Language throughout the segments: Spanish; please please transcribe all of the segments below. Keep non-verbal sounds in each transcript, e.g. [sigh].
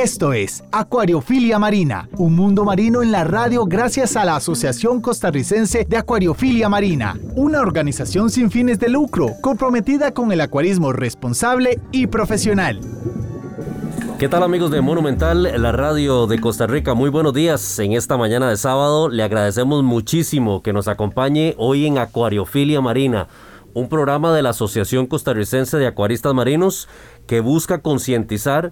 Esto es Acuariofilia Marina, un mundo marino en la radio gracias a la Asociación Costarricense de Acuariofilia Marina, una organización sin fines de lucro comprometida con el acuarismo responsable y profesional. ¿Qué tal amigos de Monumental, la radio de Costa Rica? Muy buenos días en esta mañana de sábado. Le agradecemos muchísimo que nos acompañe hoy en Acuariofilia Marina, un programa de la Asociación Costarricense de Acuaristas Marinos que busca concientizar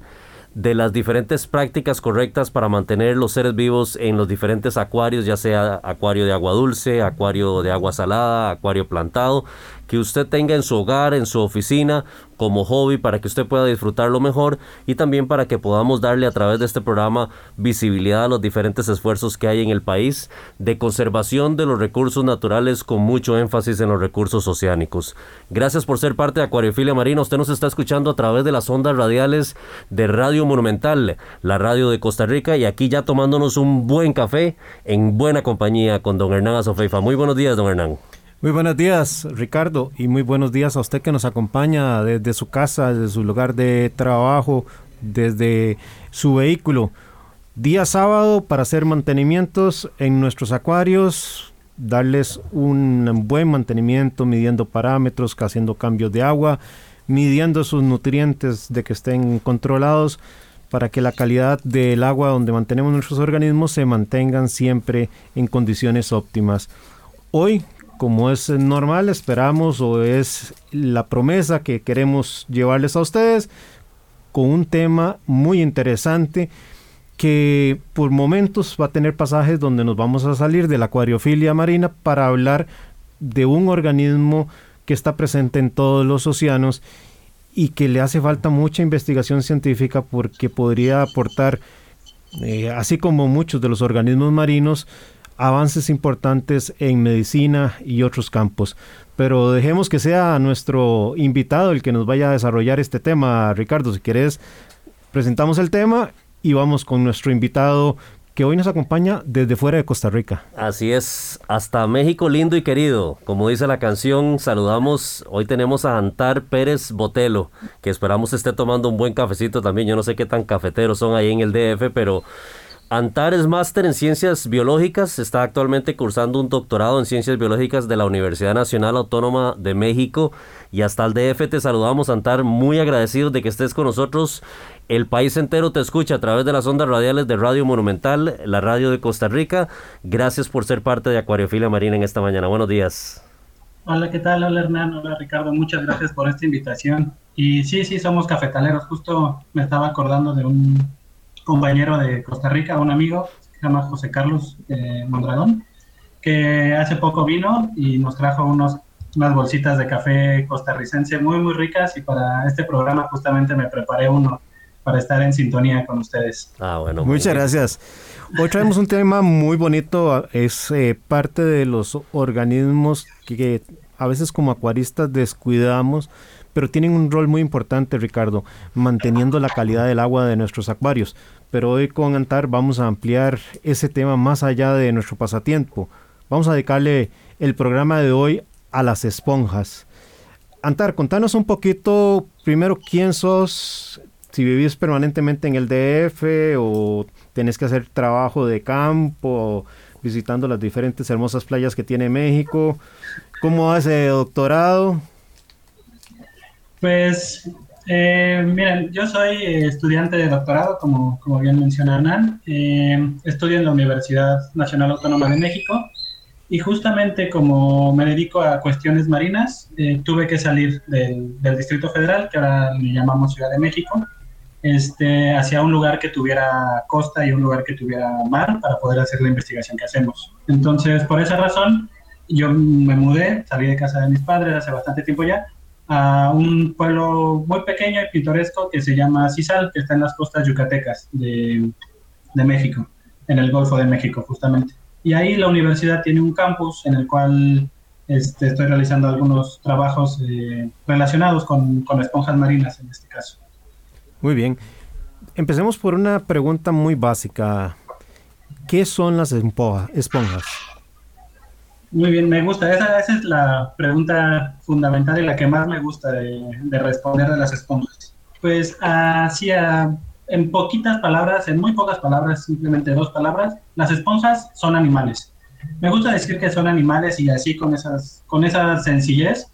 de las diferentes prácticas correctas para mantener los seres vivos en los diferentes acuarios, ya sea acuario de agua dulce, acuario de agua salada, acuario plantado, que usted tenga en su hogar, en su oficina, como hobby para que usted pueda disfrutarlo mejor y también para que podamos darle a través de este programa visibilidad a los diferentes esfuerzos que hay en el país de conservación de los recursos naturales con mucho énfasis en los recursos oceánicos. Gracias por ser parte de Acuariofilia Marina. Usted nos está escuchando a través de las ondas radiales de Radio Monumental, la radio de Costa Rica y aquí ya tomándonos un buen café en buena compañía con don Hernán Azofeifa. Muy buenos días, don Hernán. Muy buenos días, Ricardo, y muy buenos días a usted que nos acompaña desde su casa, desde su lugar de trabajo, desde su vehículo. Día sábado para hacer mantenimientos en nuestros acuarios, darles un buen mantenimiento, midiendo parámetros, haciendo cambios de agua, midiendo sus nutrientes de que estén controlados para que la calidad del agua donde mantenemos nuestros organismos se mantengan siempre en condiciones óptimas. Hoy como es normal, esperamos o es la promesa que queremos llevarles a ustedes con un tema muy interesante que por momentos va a tener pasajes donde nos vamos a salir de la acuariofilia marina para hablar de un organismo que está presente en todos los océanos y que le hace falta mucha investigación científica porque podría aportar, eh, así como muchos de los organismos marinos, avances importantes en medicina y otros campos. Pero dejemos que sea nuestro invitado el que nos vaya a desarrollar este tema. Ricardo, si quieres, presentamos el tema y vamos con nuestro invitado que hoy nos acompaña desde fuera de Costa Rica. Así es, hasta México lindo y querido. Como dice la canción, saludamos, hoy tenemos a Antar Pérez Botelo, que esperamos esté tomando un buen cafecito también. Yo no sé qué tan cafeteros son ahí en el DF, pero Antar es máster en ciencias biológicas, está actualmente cursando un doctorado en ciencias biológicas de la Universidad Nacional Autónoma de México y hasta el DF te saludamos Antar, muy agradecidos de que estés con nosotros. El país entero te escucha a través de las ondas radiales de Radio Monumental, la radio de Costa Rica. Gracias por ser parte de Acuariofilia Marina en esta mañana. Buenos días. Hola, ¿qué tal? Hola Hernán, hola Ricardo, muchas gracias por esta invitación. Y sí, sí, somos cafetaleros. Justo me estaba acordando de un compañero de Costa Rica, un amigo, se llama José Carlos eh, Mondragón, que hace poco vino y nos trajo unos, unas bolsitas de café costarricense muy, muy ricas y para este programa justamente me preparé uno para estar en sintonía con ustedes. Ah, bueno. Muchas gracias. Hoy traemos un tema muy bonito, es eh, parte de los organismos que a veces como acuaristas descuidamos, pero tienen un rol muy importante, Ricardo, manteniendo la calidad del agua de nuestros acuarios pero hoy con Antar vamos a ampliar ese tema más allá de nuestro pasatiempo. Vamos a dedicarle el programa de hoy a las esponjas. Antar, contanos un poquito primero quién sos, si vivís permanentemente en el DF o tenés que hacer trabajo de campo, visitando las diferentes hermosas playas que tiene México. ¿Cómo hace doctorado? Pues eh, miren, yo soy estudiante de doctorado, como, como bien menciona Hernán. Eh, estudio en la Universidad Nacional Autónoma de México y justamente como me dedico a cuestiones marinas, eh, tuve que salir del, del, Distrito Federal, que ahora le llamamos Ciudad de México, este, hacia un lugar que tuviera costa y un lugar que tuviera mar para poder hacer la investigación que hacemos. Entonces, por esa razón, yo me mudé, salí de casa de mis padres hace bastante tiempo ya a un pueblo muy pequeño y pintoresco que se llama Cisal, que está en las costas yucatecas de, de, México, en el Golfo de México justamente. Y ahí la universidad tiene un campus en el cual este, estoy realizando algunos trabajos eh, relacionados con, con esponjas marinas en este caso. Muy bien. Empecemos por una pregunta muy básica. ¿Qué son las esponjas? Muy bien, me gusta. Esa, esa, es la pregunta fundamental y la que más me gusta de, de responder de las esponjas. Pues así, en poquitas palabras, en muy pocas palabras, simplemente dos palabras, las esponjas son animales. Me gusta decir que son animales y así con, esas, con esa sencillez,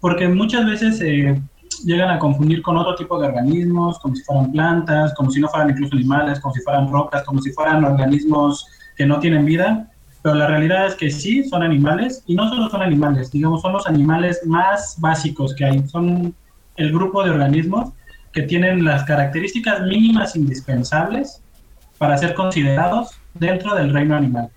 porque muchas veces eh, llegan a confundir con otro tipo de organismos, como si fueran plantas, como si no fueran incluso animales, como si fueran rocas, como si fueran organismos que no tienen vida, pero la realidad es que sí, son animales, y no solo son animales, digamos, son los animales más básicos que hay, son el grupo de organismos que tienen las características mínimas indispensables para ser considerados dentro del reino animal.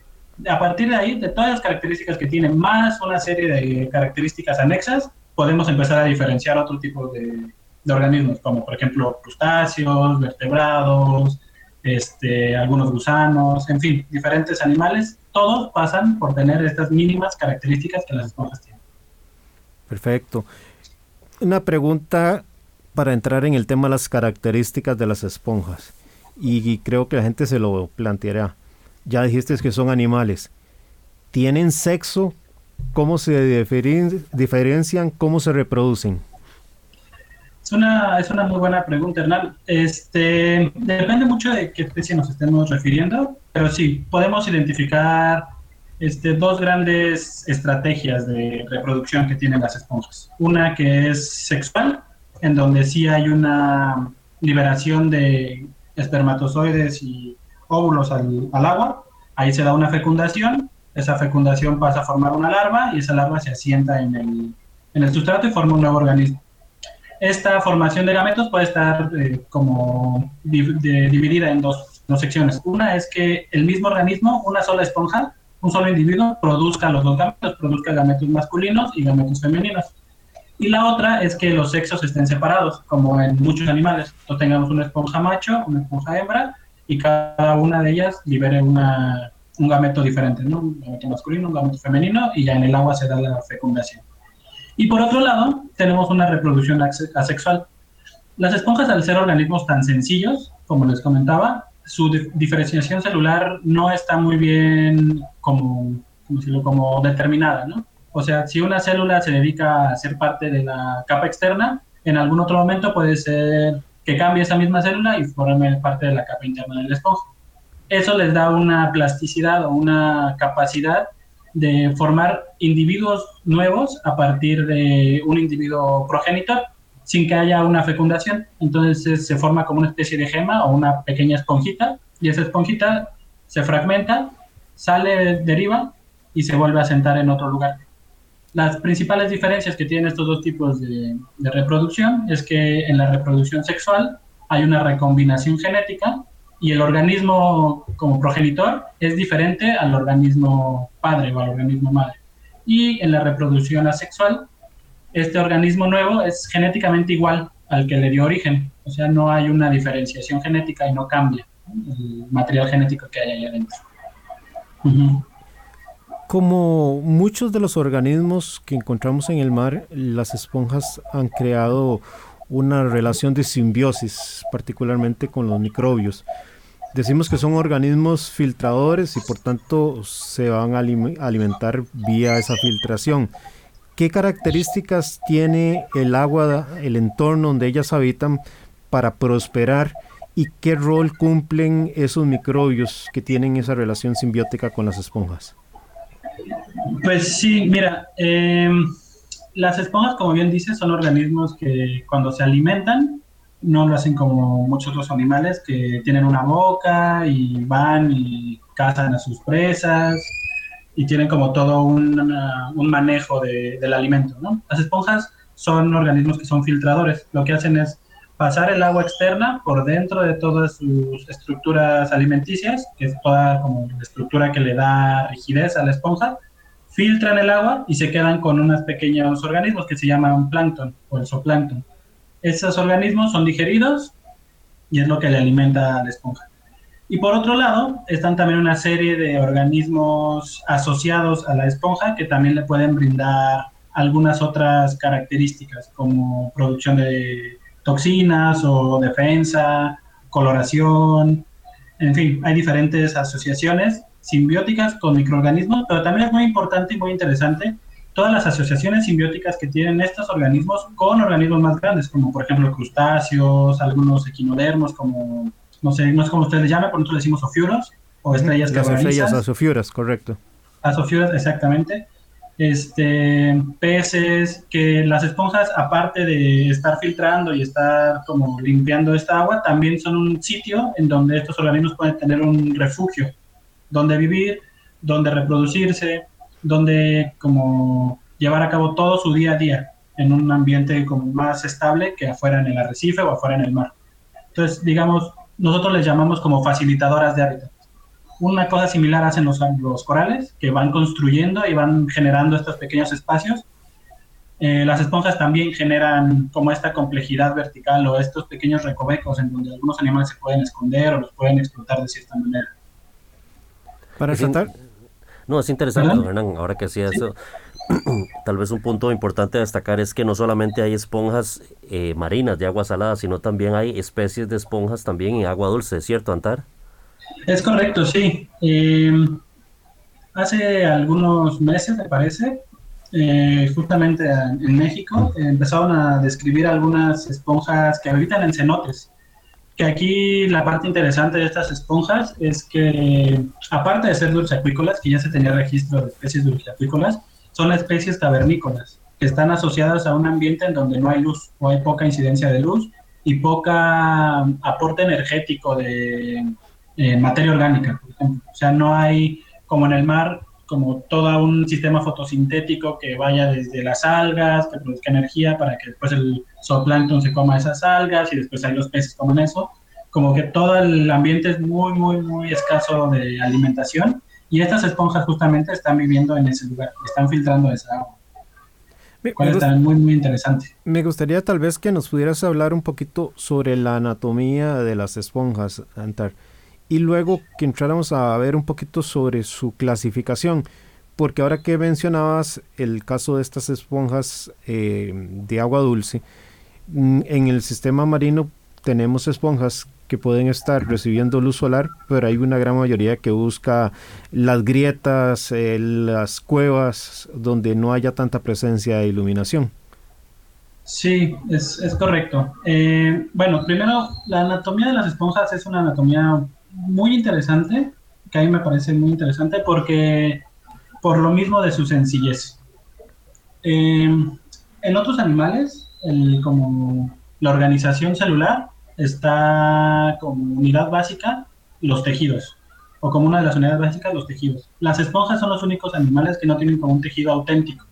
A partir de ahí, de todas las características que tienen, más una serie de características anexas, podemos empezar a diferenciar otro tipo de, organismos, como por ejemplo crustáceos, vertebrados, este, algunos gusanos, en fin, diferentes animales, todos pasan por tener estas mínimas características que las esponjas tienen. Perfecto. Una pregunta para entrar en el tema de las características de las esponjas, y creo que la gente se lo planteará. Ya dijiste que son animales. ¿Tienen sexo ¿Cómo se diferencian? ¿Cómo se reproducen? Es una, es una muy buena pregunta, Hernán. Este, depende mucho de qué especie nos estemos refiriendo, pero sí, podemos identificar este, dos grandes estrategias de reproducción que tienen las esponjas. Una que es sexual, en donde sí hay una liberación de espermatozoides y óvulos al, al agua, ahí se da una fecundación esa fecundación pasa a formar una larva y esa larva se asienta en el, en el sustrato y forma un nuevo organismo. Esta formación de gametos puede estar eh, como dividida en dos, dos, secciones. Una es que el mismo organismo, una sola esponja, un solo individuo, produzca los dos gametos, produzca gametos masculinos y gametos femeninos. Y la otra es que los sexos estén separados, como en muchos animales. O tengamos una esponja macho, una esponja hembra, y cada una de ellas libere una, un gameto diferente, ¿no? Un gameto masculino, un gameto femenino, y ya en el agua se da la fecundación. Y por otro lado, tenemos una reproducción asexual. Las esponjas, al ser organismos tan sencillos, como les comentaba, su diferenciación celular no está muy bien como, como, como determinada, ¿no? O sea, si una célula se dedica a ser parte de la capa externa, en algún otro momento puede ser que cambie esa misma célula y forme parte de la capa interna de la esponja eso les da una plasticidad o una capacidad de formar individuos nuevos a partir de un individuo progenitor sin que haya una fecundación. Entonces se forma como una especie de gema o una pequeña esponjita y esa esponjita se fragmenta, sale, deriva y se vuelve a sentar en otro lugar. Las principales diferencias que tienen estos dos tipos de, de reproducción es que en la reproducción sexual hay una recombinación genética y el organismo como progenitor es diferente al organismo padre o al organismo madre. Y en la reproducción asexual, este organismo nuevo es genéticamente igual al que le dio origen, o sea, no hay una diferenciación genética y no cambia el material genético que hay ahí adentro. Como muchos de los organismos que encontramos en el mar, las esponjas han creado una relación de simbiosis, particularmente con los microbios. Decimos que son organismos filtradores y por tanto se van a alimentar vía esa filtración. ¿Qué características tiene el agua, el entorno donde ellas habitan para prosperar y qué rol cumplen esos microbios que tienen esa relación simbiótica con las esponjas? Pues sí, mira, em, las esponjas, como bien dices, son organismos que cuando se alimentan no lo hacen como muchos otros animales que tienen una boca y van y cazan a sus presas y tienen como todo un, un manejo de, del alimento. ¿no? Las esponjas son organismos que son filtradores. Lo que hacen es pasar el agua externa por dentro de todas sus estructuras alimenticias, que es toda como la estructura que le da rigidez a la esponja, filtran el agua y se quedan con unos pequeños organismos que se llaman plancton o el zooplancton esos organismos son digeridos y es lo que le alimenta a la esponja. Y por otro lado, están también una serie de organismos asociados a la esponja que también le pueden brindar algunas otras características como producción de toxinas o defensa, coloración, en fin, hay diferentes asociaciones simbióticas con microorganismos, pero también es muy importante y muy interesante todas las asociaciones simbióticas que tienen estos organismos con organismos más grandes, como por ejemplo crustáceos, algunos equinodermos, como, no sé, no es como ustedes llaman, por nosotros le decimos ofiuros, o estrellas Las estrellas asofiuras, correcto. Asofiuras, exactamente. Este, peces, que las esponjas, aparte de estar filtrando y estar como limpiando esta agua, también son un sitio en donde estos organismos pueden tener un refugio, donde vivir, donde reproducirse, donde como llevar a cabo todo su día a día en un ambiente como más estable que afuera en el arrecife o afuera en el mar. Entonces, digamos, nosotros les llamamos como facilitadoras de hábitat. Una cosa similar hacen los, los corales, que van construyendo y van generando estos pequeños espacios. Eh, las esponjas también generan como esta complejidad vertical o estos pequeños recovecos en donde algunos animales se pueden esconder o los pueden explotar de cierta manera. Para tratar, no, es interesante, Hernán, ahora que hacía eso. [clears throat] Tal vez un punto importante a destacar es que no solamente hay esponjas eh, marinas de agua salada, sino también hay especies de esponjas también en agua dulce, ¿cierto, Antar? Es correcto, sí. Em, hace algunos meses, me parece, eh, justamente en México, empezaron a describir algunas esponjas que habitan en cenotes que aquí la parte interesante de estas esponjas es que, aparte de ser dulceacuícolas, que ya se tenía registro de especies dulceacuícolas, son especies cavernícolas, que están asociadas a un ambiente en donde no hay luz o hay poca incidencia de luz y poca aporte energético de eh, materia orgánica, por ejemplo. O sea, no hay, como en el mar, como todo un sistema fotosintético que vaya desde las algas, que produzca energía para que después el zooplancton se coma esas algas y después ahí los peces comen eso. Como que todo el ambiente es muy, muy, muy escaso de alimentación y estas esponjas justamente están viviendo en ese lugar, están filtrando esa agua. Me, me muy, muy interesante. Me gustaría tal vez que nos pudieras hablar un poquito sobre la anatomía de las esponjas, Antar y luego que entráramos a ver un poquito sobre su clasificación, porque ahora que mencionabas el caso de estas esponjas eh, de agua dulce, mm, en el sistema marino tenemos esponjas que pueden estar recibiendo luz solar, pero hay una gran mayoría que busca las grietas, eh, las cuevas donde no haya tanta presencia de iluminación. Sí, es, es correcto. Eh, bueno, primero, la anatomía de las esponjas es una anatomía muy interesante, que a mí me parece muy interesante porque por lo mismo de su sencillez. Eh, en otros animales, como la organización celular está como unidad básica los tejidos, o como una de las unidades básicas los tejidos. Las esponjas son los únicos animales que no tienen como un tejido auténtico.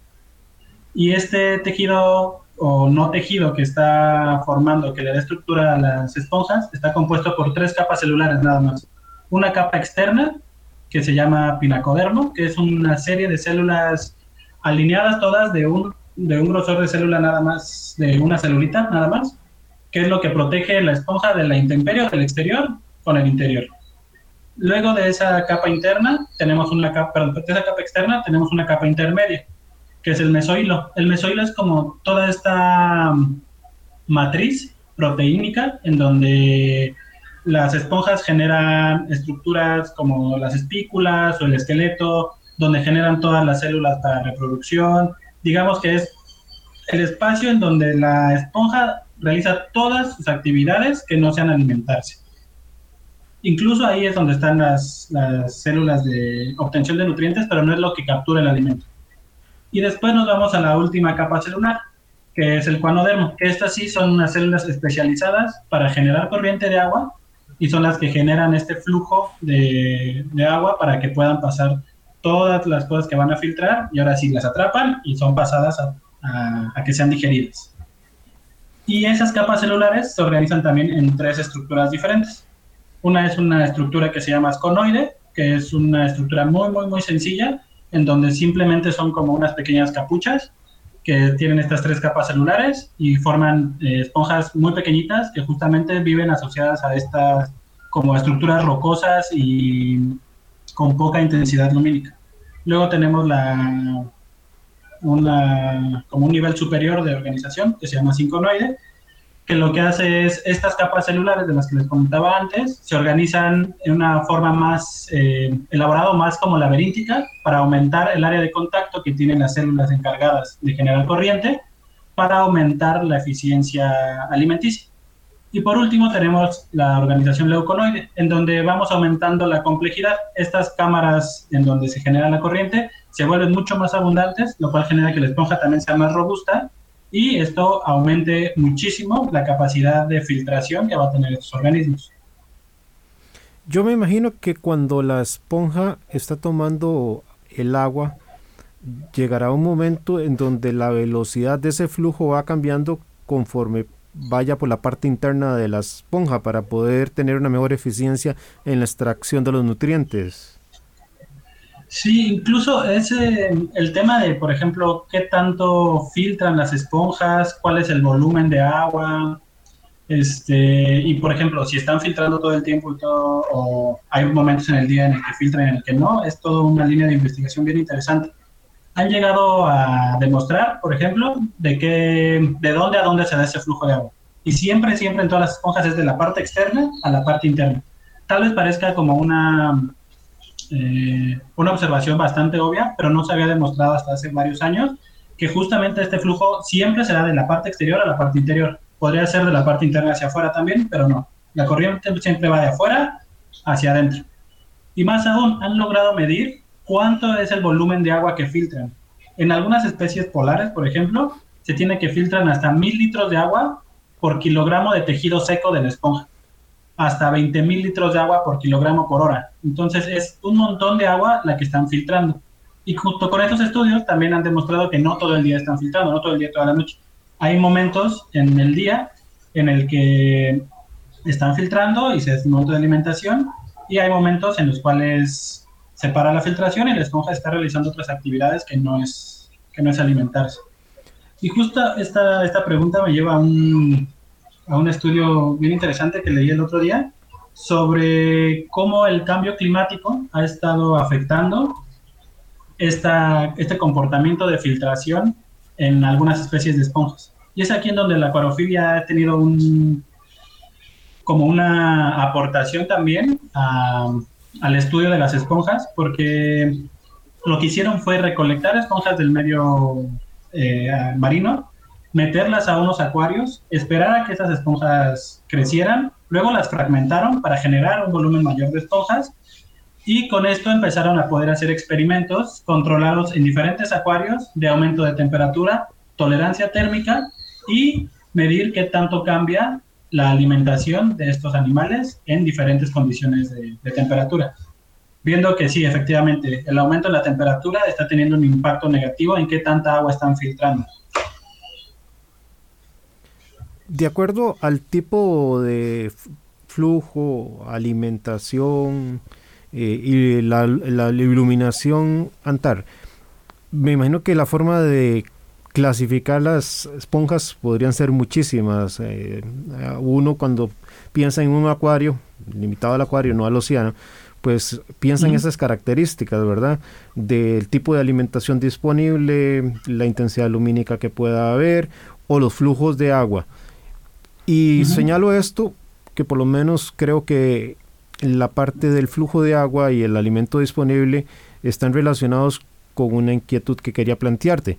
Y este tejido o no tejido que está formando, que le da estructura a las esponjas, está compuesto por tres capas celulares nada más. Una capa externa, que se llama pinacodermo, que es una serie de células alineadas todas de un, de un grosor de célula nada más, de una celulita nada más, que es lo que protege la esponja de la intemperie del exterior con el interior. Luego de esa capa interna, tenemos una capa, perdón, de esa capa externa tenemos una capa intermedia, que es el mesohilo. El mesohilo es como toda esta mm, matriz proteínica en donde las esponjas generan estructuras como las espículas o el esqueleto, donde generan todas las células para reproducción. Digamos que es el espacio en donde la esponja realiza todas sus actividades que no sean alimentarse. Incluso ahí es donde están las, las células de obtención de nutrientes, pero no es lo que captura el alimento. Y después nos vamos a la última capa celular, que es el cuanodermo, estas sí son unas células especializadas para generar corriente de agua y son las que generan este flujo de, de agua para que puedan pasar todas las cosas que van a filtrar y ahora sí las atrapan y son pasadas a, a, que sean digeridas. Y esas capas celulares se organizan también en tres estructuras diferentes. Una es una estructura que se llama asconoide, que es una estructura muy, muy, muy sencilla, en donde simplemente son como unas pequeñas capuchas que tienen estas tres capas celulares y forman eh, esponjas muy pequeñitas que justamente viven asociadas a estas como estructuras rocosas y con poca intensidad lumínica. Luego tenemos la, una, como un nivel superior de organización que se llama sincronoide, que lo que hace es estas capas celulares de las que les comentaba antes, se organizan en una forma más eh, elaborada, más como laberíntica, para aumentar el área de contacto que tienen las células encargadas de generar corriente, para aumentar la eficiencia alimenticia. Y por último tenemos la organización leuconoide, en donde vamos aumentando la complejidad. Estas cámaras en donde se genera la corriente se vuelven mucho más abundantes, lo cual genera que la esponja también sea más robusta y esto aumente muchísimo la capacidad de filtración que va a tener estos organismos. Yo me imagino que cuando la esponja está tomando el agua, llegará un momento en donde la velocidad de ese flujo va cambiando conforme vaya por la parte interna de la esponja para poder tener una mejor eficiencia en la extracción de los nutrientes. Sí, incluso ese, el tema de, por ejemplo, qué tanto filtran las esponjas, cuál es el volumen de agua, este, y por ejemplo, si están filtrando todo el tiempo todo, o hay momentos en el día en el que filtran y en el que no, es toda una línea de investigación bien interesante. Han llegado a demostrar, por ejemplo, de que, de dónde a dónde se da ese flujo de agua. Y siempre, siempre en todas las esponjas es de la parte externa a la parte interna. Tal vez parezca como una eh, una observación bastante obvia, pero no se había demostrado hasta hace varios años que justamente este flujo siempre será de la parte exterior a la parte interior. Podría ser de la parte interna hacia afuera también, pero no. La corriente siempre va de afuera hacia adentro. Y más aún, han logrado medir cuánto es el volumen de agua que filtran. En algunas especies polares, por ejemplo, se tiene que filtran hasta mil litros de agua por kilogramo de tejido seco de la esponja hasta 20 mil litros de agua por kilogramo por hora. Entonces es un montón de agua la que están filtrando. Y junto con estos estudios también han demostrado que no todo el día están filtrando, no todo el día, toda la noche. Hay momentos en el día en el que están filtrando y se momento de alimentación y hay momentos en los cuales se para la filtración y la esponja está realizando otras actividades que no es, que no es alimentarse. Y justo esta, esta pregunta me lleva a un, a un estudio bien interesante que leí el otro día sobre cómo el cambio climático ha estado afectando esta, este comportamiento de filtración en algunas especies de esponjas. Y es aquí en donde la acuarofilia ha tenido un, como una aportación también al estudio de las esponjas, porque lo que hicieron fue recolectar esponjas del medio eh, marino meterlas a unos acuarios, esperar a que esas esponjas crecieran, luego las fragmentaron para generar un volumen mayor de esponjas y con esto empezaron a poder hacer experimentos controlados en diferentes acuarios de aumento de temperatura, tolerancia térmica y medir qué tanto cambia la alimentación de estos animales en diferentes condiciones de, de temperatura. Viendo que sí, efectivamente, el aumento de la temperatura está teniendo un impacto negativo en qué tanta agua están filtrando de acuerdo al tipo de flujo, alimentación eh, y la, iluminación antar, me imagino que la forma de clasificar las esponjas podrían ser muchísimas. Eh, uno cuando piensa en un acuario, limitado al acuario, no al océano, pues piensa en esas características, ¿verdad? Del tipo de alimentación disponible, la intensidad lumínica que pueda haber o los flujos de agua. Y señalo esto, que por lo menos creo que la parte del flujo de agua y el alimento disponible están relacionados con una inquietud que quería plantearte.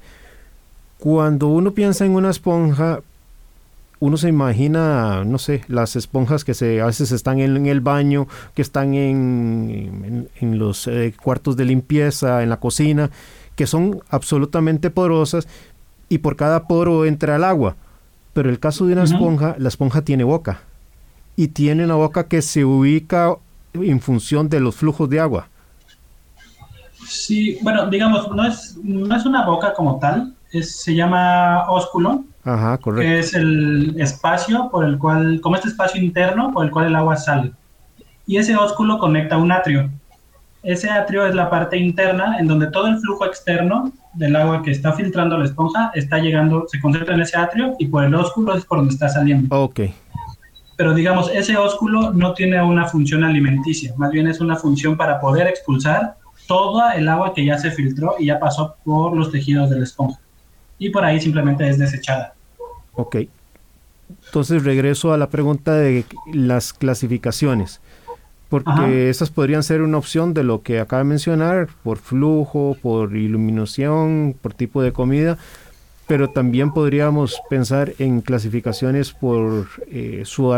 Cuando uno piensa en una esponja, uno se imagina, no sé, las esponjas que se, a veces están en, el baño, que están en, en, los eh, cuartos de limpieza, en la cocina, que son absolutamente porosas y por cada poro entra el agua. Pero el caso de una esponja, la esponja tiene boca y tiene una boca que se ubica en función de los flujos de agua. Sí, bueno, digamos, no es, no es una boca como tal, se llama ósculo, Ajá, correcto. que es el espacio por el cual, como este espacio interno por el cual el agua sale. Y ese ósculo conecta un atrio. Ese atrio es la parte interna en donde todo el flujo externo del agua que está filtrando la esponja está llegando, se concentra en ese atrio y por el ósculo es por donde está saliendo. Ok. pero digamos, ese ósculo no tiene una función alimenticia, más bien es una función para poder expulsar toda el agua que ya se filtró y ya pasó por los tejidos de la esponja. Y por ahí simplemente es desechada. Ok. Entonces regreso a la pregunta de las clasificaciones, porque esas podrían ser una opción de lo que acaba de mencionar, por flujo, por iluminación, por tipo de comida, pero también podríamos pensar en clasificaciones por eh, su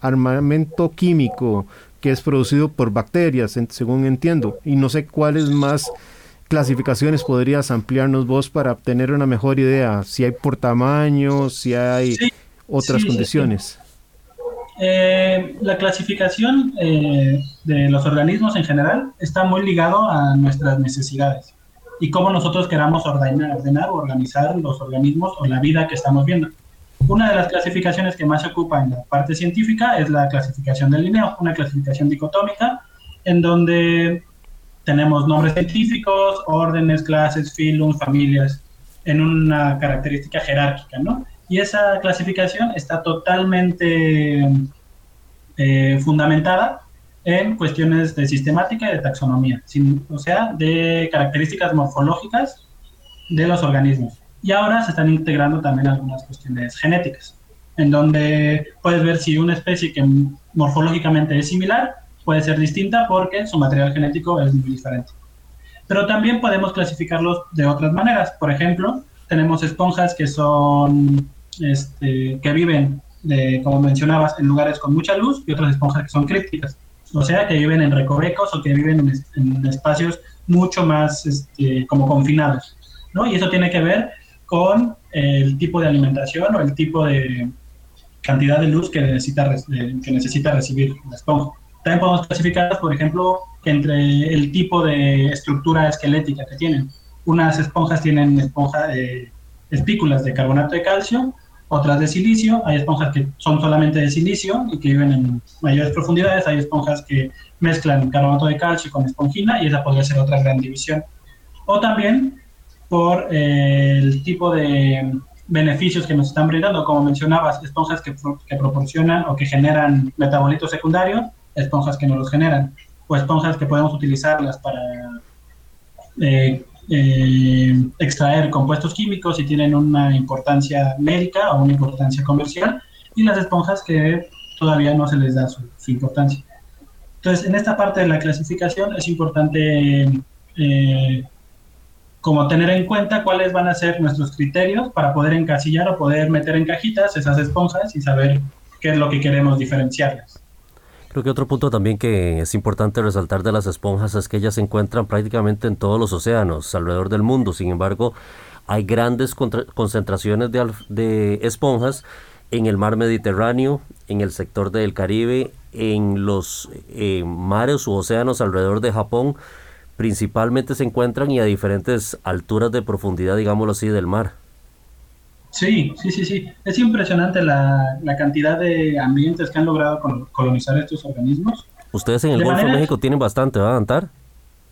armamento químico que es producido por bacterias, según entiendo, y no sé cuáles más clasificaciones podrías ampliarnos vos para obtener una mejor idea, si hay por tamaño, si hay otras condiciones. Eh, la clasificación eh, de los organismos en general está muy ligado a nuestras necesidades y cómo nosotros queramos ordenar, ordenar o organizar los organismos o la vida que estamos viendo. Una de las clasificaciones que más se ocupa en la parte científica es la clasificación del Linneo, una clasificación dicotómica en donde tenemos nombres científicos, órdenes, clases, filums, familias, en una característica jerárquica, ¿no? Y esa clasificación está totalmente eh, fundamentada en cuestiones de sistemática y de taxonomía, o sea, de características morfológicas de los organismos. Y ahora se están integrando también algunas cuestiones genéticas, en donde puedes ver si una especie que morfológicamente es similar puede ser distinta porque su material genético es muy diferente. Pero también podemos clasificarlos de otras maneras. Por ejemplo, tenemos esponjas que son, este, que viven, como mencionabas, en lugares con mucha luz y otras esponjas que son crípticas o sea, que viven en recovecos o que viven en, espacios mucho más este, como confinados, ¿no? Y eso tiene que ver con el tipo de alimentación o el tipo de cantidad de luz que necesita, que necesita recibir la esponja. También podemos clasificarlas, por ejemplo, entre el tipo de estructura esquelética que tienen. Unas esponjas tienen esponja, de espículas de carbonato de calcio, otras de silicio, hay esponjas que son solamente de silicio y que viven en mayores profundidades, hay esponjas que mezclan carbonato de calcio con espongina y esa podría ser otra gran división. O también por eh, el tipo de beneficios que nos están brindando, como mencionabas, esponjas que, que proporcionan o que generan metabolitos secundarios, esponjas que no los generan, o esponjas que podemos utilizarlas para eh, eh, extraer compuestos químicos y tienen una importancia médica o una importancia comercial, y las esponjas que todavía no se les da su, importancia. Entonces, en esta parte de la clasificación es importante eh, como tener en cuenta cuáles van a ser nuestros criterios para poder encasillar o poder meter en cajitas esas esponjas y saber qué es lo que queremos diferenciarlas. Creo que otro punto también que es importante resaltar de las esponjas es que ellas se encuentran prácticamente en todos los océanos alrededor del mundo. Sin embargo, hay grandes concentraciones de, esponjas en el mar Mediterráneo, en el sector del Caribe, en los eh, mares u océanos alrededor de Japón. Principalmente se encuentran y a diferentes alturas de profundidad, digámoslo así, del mar. Sí, sí, sí, sí. Es impresionante la, cantidad de ambientes que han logrado colonizar estos organismos. Ustedes en el Golfo de México tienen bastante, ¿va, Antar?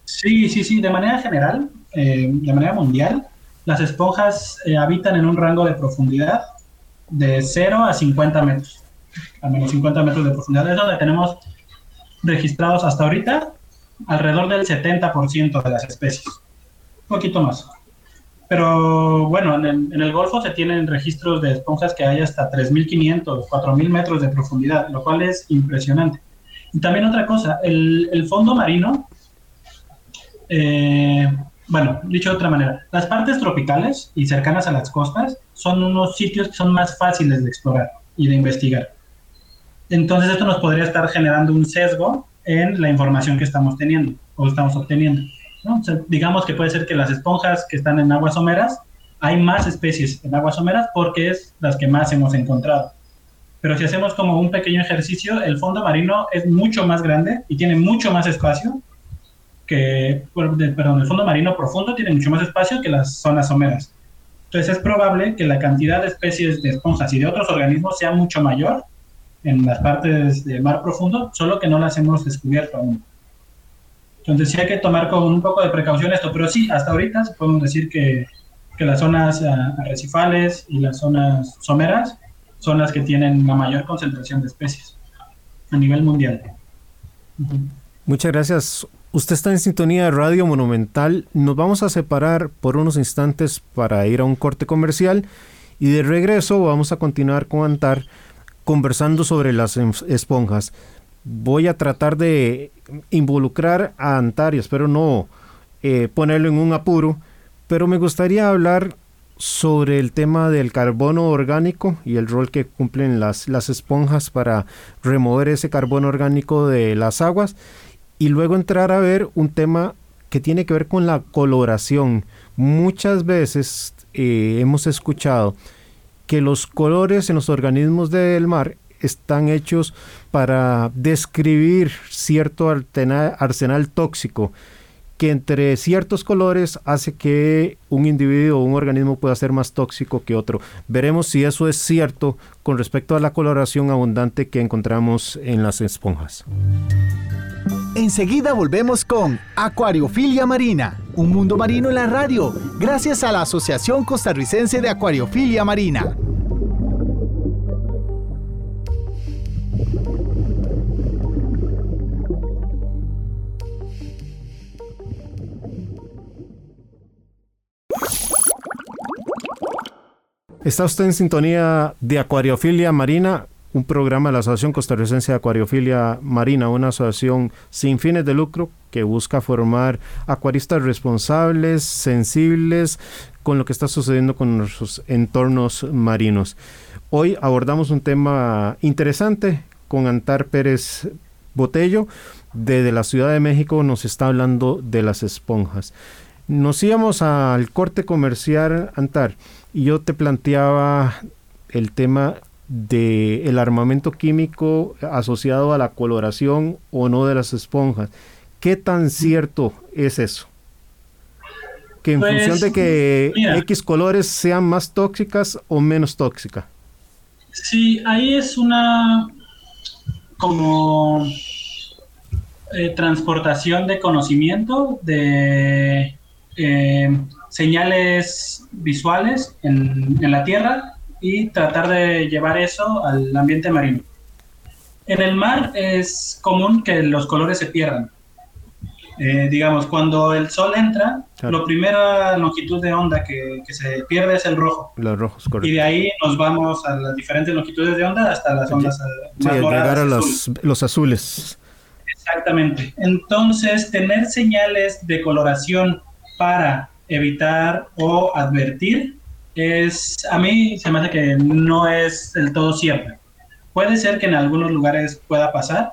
Sí, sí, sí. De manera general, eh, de manera mundial, las esponjas eh, habitan en un rango de profundidad de 0 a 50 metros. A menos 50 metros de profundidad. Es donde tenemos registrados hasta ahorita alrededor del 70% de las especies. Un poquito más. Pero bueno, en el, Golfo se tienen registros de esponjas que hay hasta 3.500, 4.000 metros de profundidad, lo cual es impresionante. Y también otra cosa, el, fondo marino, eh, bueno, dicho de otra manera, las partes tropicales y cercanas a las costas son unos sitios que son más fáciles de explorar y de investigar. Entonces esto nos podría estar generando un sesgo en la información que estamos teniendo o estamos obteniendo digamos que puede ser que las esponjas que están en aguas someras, hay más especies en aguas someras porque es las que más hemos encontrado. Pero si hacemos como un pequeño ejercicio, el fondo marino es mucho más grande y tiene mucho más espacio que, perdón, el fondo marino profundo tiene mucho más espacio que las zonas someras. Entonces es probable que la cantidad de especies de esponjas y de otros organismos sea mucho mayor en las partes del mar profundo, solo que no las hemos descubierto aún. Entonces sí hay que tomar con un poco de precaución esto, pero sí, hasta ahorita podemos decir que, que las zonas arrecifales y las zonas someras son las que tienen la mayor concentración de especies a nivel mundial. Muchas gracias. Usted está en sintonía de Radio Monumental. Nos vamos a separar por unos instantes para ir a un corte comercial y de regreso vamos a continuar con Antar conversando sobre las esponjas. Voy a tratar de involucrar a Antar y espero no eh, ponerlo en un apuro, pero me gustaría hablar sobre el tema del carbono orgánico y el rol que cumplen las, las esponjas para remover ese carbono orgánico de las aguas y luego entrar a ver un tema que tiene que ver con la coloración. Muchas veces eh, hemos escuchado que los colores en los organismos del mar están hechos para describir cierto arsenal tóxico que entre ciertos colores hace que un individuo o un organismo pueda ser más tóxico que otro. Veremos si eso es cierto con respecto a la coloración abundante que encontramos en las esponjas. Enseguida volvemos con Acuariofilia Marina, un mundo marino en la radio, gracias a la Asociación Costarricense de Acuariofilia Marina. Está usted en sintonía de Acuariofilia Marina, un programa de la Asociación Costarricense de Acuariofilia Marina, una asociación sin fines de lucro que busca formar acuaristas responsables, sensibles con lo que está sucediendo con nuestros entornos marinos. Hoy abordamos un tema interesante con Antar Pérez Botello. Desde la Ciudad de México nos está hablando de las esponjas. Nos íbamos al corte comercial, Antar y yo te planteaba el tema del el armamento químico asociado a la coloración o no de las esponjas. ¿Qué tan cierto es eso? Que en pues, función de que X colores sean más tóxicas o menos tóxicas. Sí, ahí es una como eh, transportación de conocimiento, de eh, señales visuales en, la Tierra y tratar de llevar eso al ambiente marino. En el mar es común que los colores se pierdan. Eh, digamos, cuando el sol entra, la primera longitud de onda que, se pierde es el rojo. Los rojos, correcto. Y de ahí nos vamos a las diferentes longitudes de onda hasta las ondas sí, más llegar a los, los azules. Exactamente. Entonces, tener señales de coloración para evitar o advertir es, a mí se me hace que no es del todo siempre. Puede ser que en algunos lugares pueda pasar,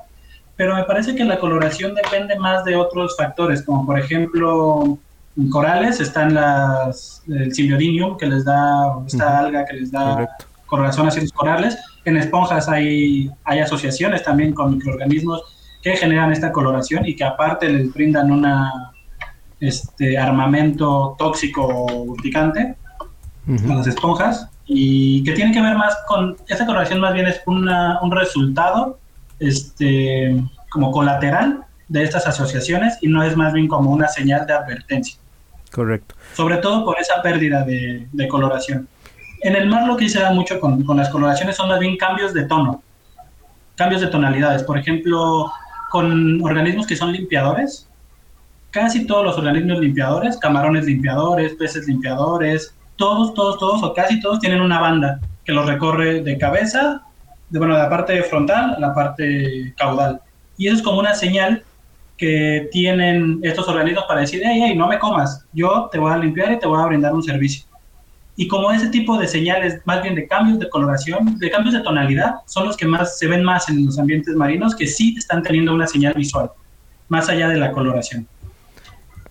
pero me parece que la coloración depende más de otros factores, como por ejemplo en corales están las, el simbiodinium que les da, esta alga que les da coloración a ciertos corales. En esponjas hay, hay asociaciones también con microorganismos que generan esta coloración y que aparte les brindan una, este armamento tóxico urticante a las esponjas y que tiene que ver más con esa coloración más bien es una, un resultado este como colateral de estas asociaciones y no es más bien como una señal de advertencia. Correcto. Sobre todo por esa pérdida de, coloración. En el mar lo que se da mucho con, con, las coloraciones son más bien cambios de tono, cambios de tonalidades. Por ejemplo, con organismos que son limpiadores, casi todos los organismos limpiadores, camarones limpiadores, peces limpiadores, todos, todos, todos o casi todos tienen una banda que los recorre de cabeza, de, bueno, de la parte frontal a la parte caudal. Y eso es como una señal que tienen estos organismos para decir, hey, hey, no me comas, yo te voy a limpiar y te voy a brindar un servicio. Y como ese tipo de señales, más bien de cambios de coloración, de cambios de tonalidad, son los que más se ven más en los ambientes marinos, que sí están teniendo una señal visual, más allá de la coloración.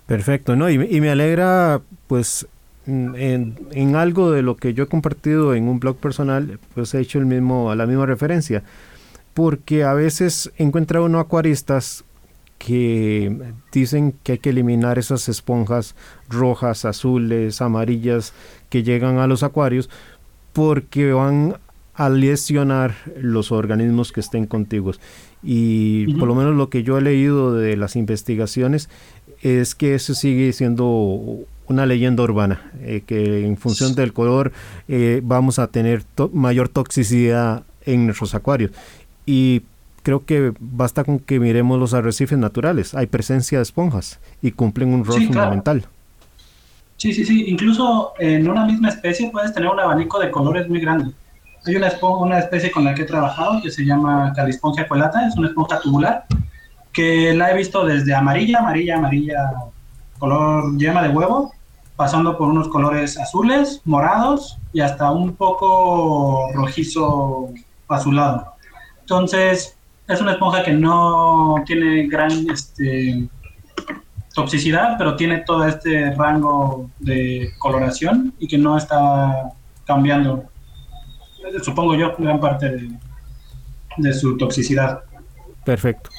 Perfecto, ¿no? Y, me alegra, pues, en, algo de lo que yo he compartido en un blog personal, pues he hecho el mismo, la misma referencia. Porque a veces encuentra uno acuaristas que dicen que hay que eliminar esas esponjas rojas, azules, amarillas que llegan a los acuarios porque van a lesionar los organismos que estén contiguos. Y por lo menos lo que yo he leído de las investigaciones es que eso sigue siendo una leyenda urbana, eh, que en función del color eh, vamos a tener mayor toxicidad en nuestros acuarios. Y creo que basta con que miremos los arrecifes naturales. Hay presencia de esponjas y cumplen un rol fundamental. Sí, sí, sí. Incluso en una misma especie puedes tener un abanico de colores muy grande. Hay una, una especie con la que he trabajado que se llama Calispongia colata, es una esponja tubular, que la he visto desde amarilla, amarilla, amarilla, color yema de huevo, pasando por unos colores azules, morados y hasta un poco rojizo azulado. Entonces, es una esponja que no tiene gran este, toxicidad, pero tiene todo este rango de coloración y que no está cambiando, supongo yo, gran parte de, de su toxicidad. Perfecto.